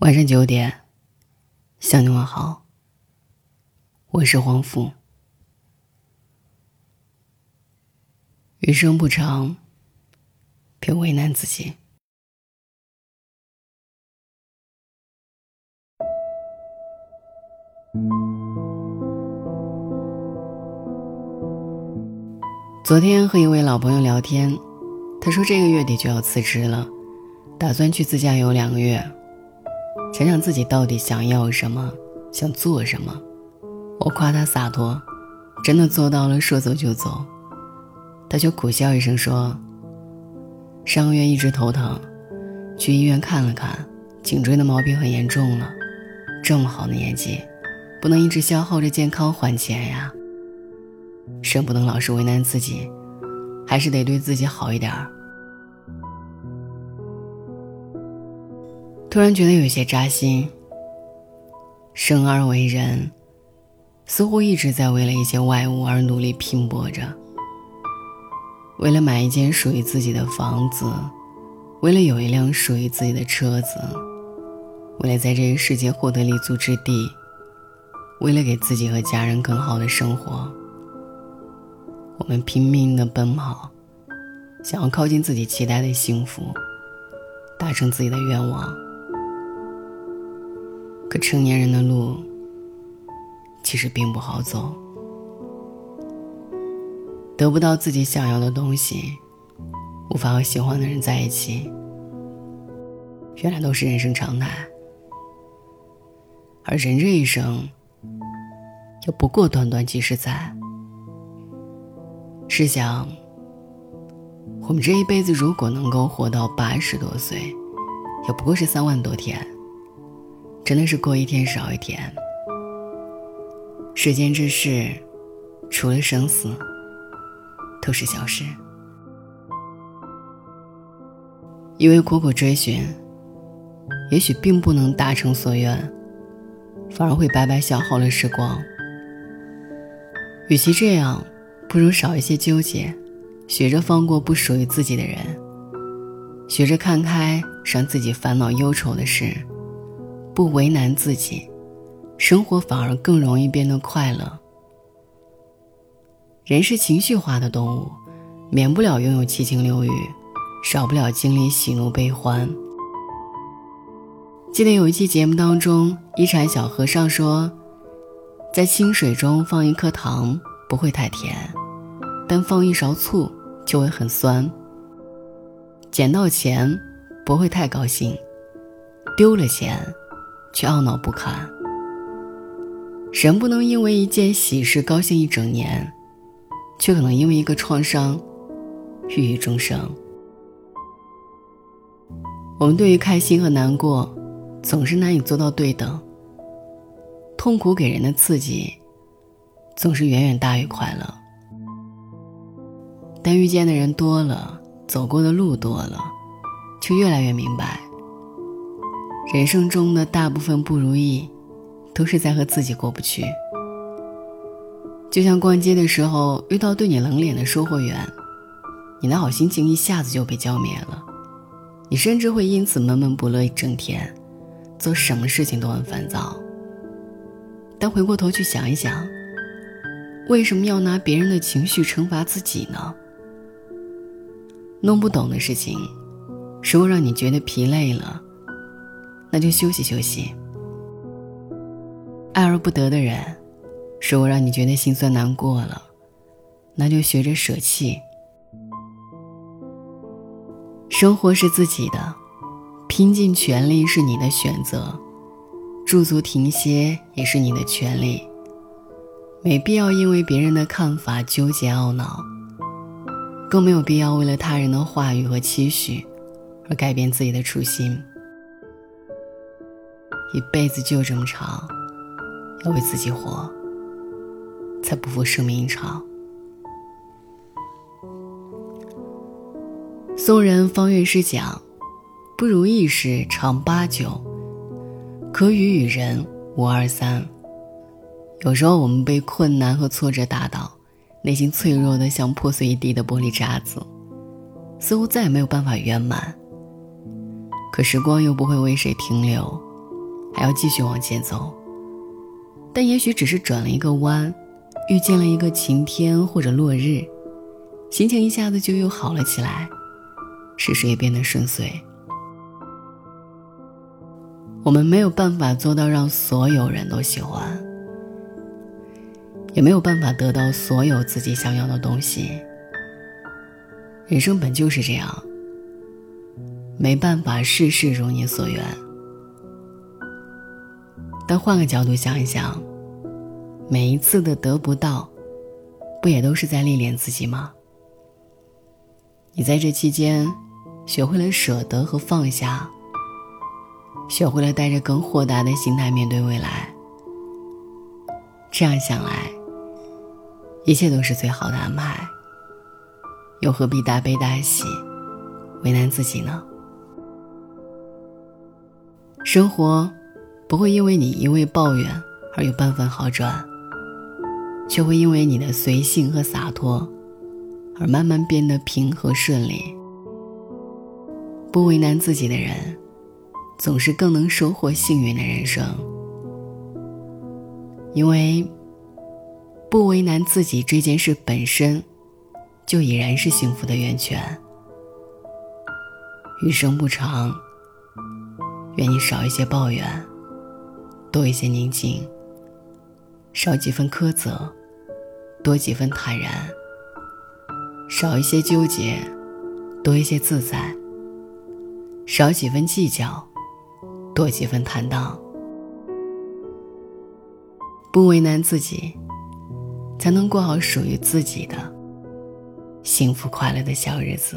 晚上九点，向你问好。我是黄甫。余生不长，别为难自己。昨天和一位老朋友聊天，他说这个月底就要辞职了，打算去自驾游两个月。想想自己到底想要什么，想做什么。我夸他洒脱，真的做到了说走就走。他就苦笑一声说：“上个月一直头疼，去医院看了看，颈椎的毛病很严重了。这么好的年纪，不能一直消耗着健康还钱呀。生不能老是为难自己，还是得对自己好一点儿。”突然觉得有些扎心。生而为人，似乎一直在为了一些外物而努力拼搏着。为了买一间属于自己的房子，为了有一辆属于自己的车子，为了在这个世界获得立足之地，为了给自己和家人更好的生活，我们拼命的奔跑，想要靠近自己期待的幸福，达成自己的愿望。可成年人的路，其实并不好走。得不到自己想要的东西，无法和喜欢的人在一起，原来都是人生常态。而人这一生，又不过短短几十载。试想，我们这一辈子如果能够活到八十多岁，也不过是三万多天。真的是过一天少一天。世间之事，除了生死，都是小事。因为苦苦追寻，也许并不能达成所愿，反而会白白消耗了时光。与其这样，不如少一些纠结，学着放过不属于自己的人，学着看开让自己烦恼忧愁的事。不为难自己，生活反而更容易变得快乐。人是情绪化的动物，免不了拥有七情六欲，少不了经历喜怒悲欢。记得有一期节目当中，一禅小和尚说，在清水中放一颗糖不会太甜，但放一勺醋就会很酸。捡到钱不会太高兴，丢了钱。却懊恼不堪。人不能因为一件喜事高兴一整年，却可能因为一个创伤郁郁终生。我们对于开心和难过，总是难以做到对等。痛苦给人的刺激，总是远远大于快乐。但遇见的人多了，走过的路多了，就越来越明白。人生中的大部分不如意，都是在和自己过不去。就像逛街的时候遇到对你冷脸的售货员，你的好心情一下子就被浇灭了，你甚至会因此闷闷不乐一整天，做什么事情都很烦躁。但回过头去想一想，为什么要拿别人的情绪惩罚自己呢？弄不懂的事情，如果让你觉得疲累了。那就休息休息。爱而不得的人，是我让你觉得心酸难过了，那就学着舍弃。生活是自己的，拼尽全力是你的选择，驻足停歇也是你的权利。没必要因为别人的看法纠结懊恼，更没有必要为了他人的话语和期许而改变自己的初心。一辈子就这么长，要为自己活，才不负生命一场。宋人方月诗讲：“不如意事常八九，可与与人无二三。”有时候我们被困难和挫折打倒，内心脆弱的像破碎一地的玻璃渣子，似乎再也没有办法圆满。可时光又不会为谁停留。还要继续往前走。但也许只是转了一个弯，遇见了一个晴天或者落日，心情一下子就又好了起来，事事也变得顺遂。我们没有办法做到让所有人都喜欢，也没有办法得到所有自己想要的东西。人生本就是这样，没办法事事如你所愿。但换个角度想一想，每一次的得不到，不也都是在历练自己吗？你在这期间，学会了舍得和放下，学会了带着更豁达的心态面对未来。这样想来，一切都是最好的安排。又何必大悲大喜，为难自己呢？生活不会因为你一味抱怨而有半分好转，却会因为你的随性和洒脱而慢慢变得平和顺利。不为难自己的人，总是更能收获幸运的人生，因为不为难自己这件事本身。就已然是幸福的源泉。余生不长，愿你少一些抱怨，多一些宁静；少几分苛责，多几分坦然；少一些纠结，多一些自在；少几分计较，多几分坦荡。不为难自己，才能过好属于自己的。幸福快乐的小日子，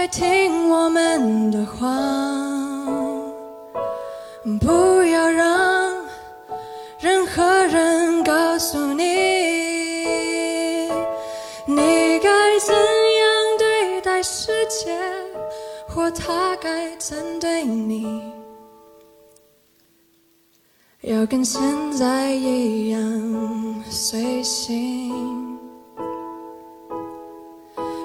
太听我们的话，不要让任何人告诉你，你该怎样对待世界，或他该怎对你。要跟现在一样随性，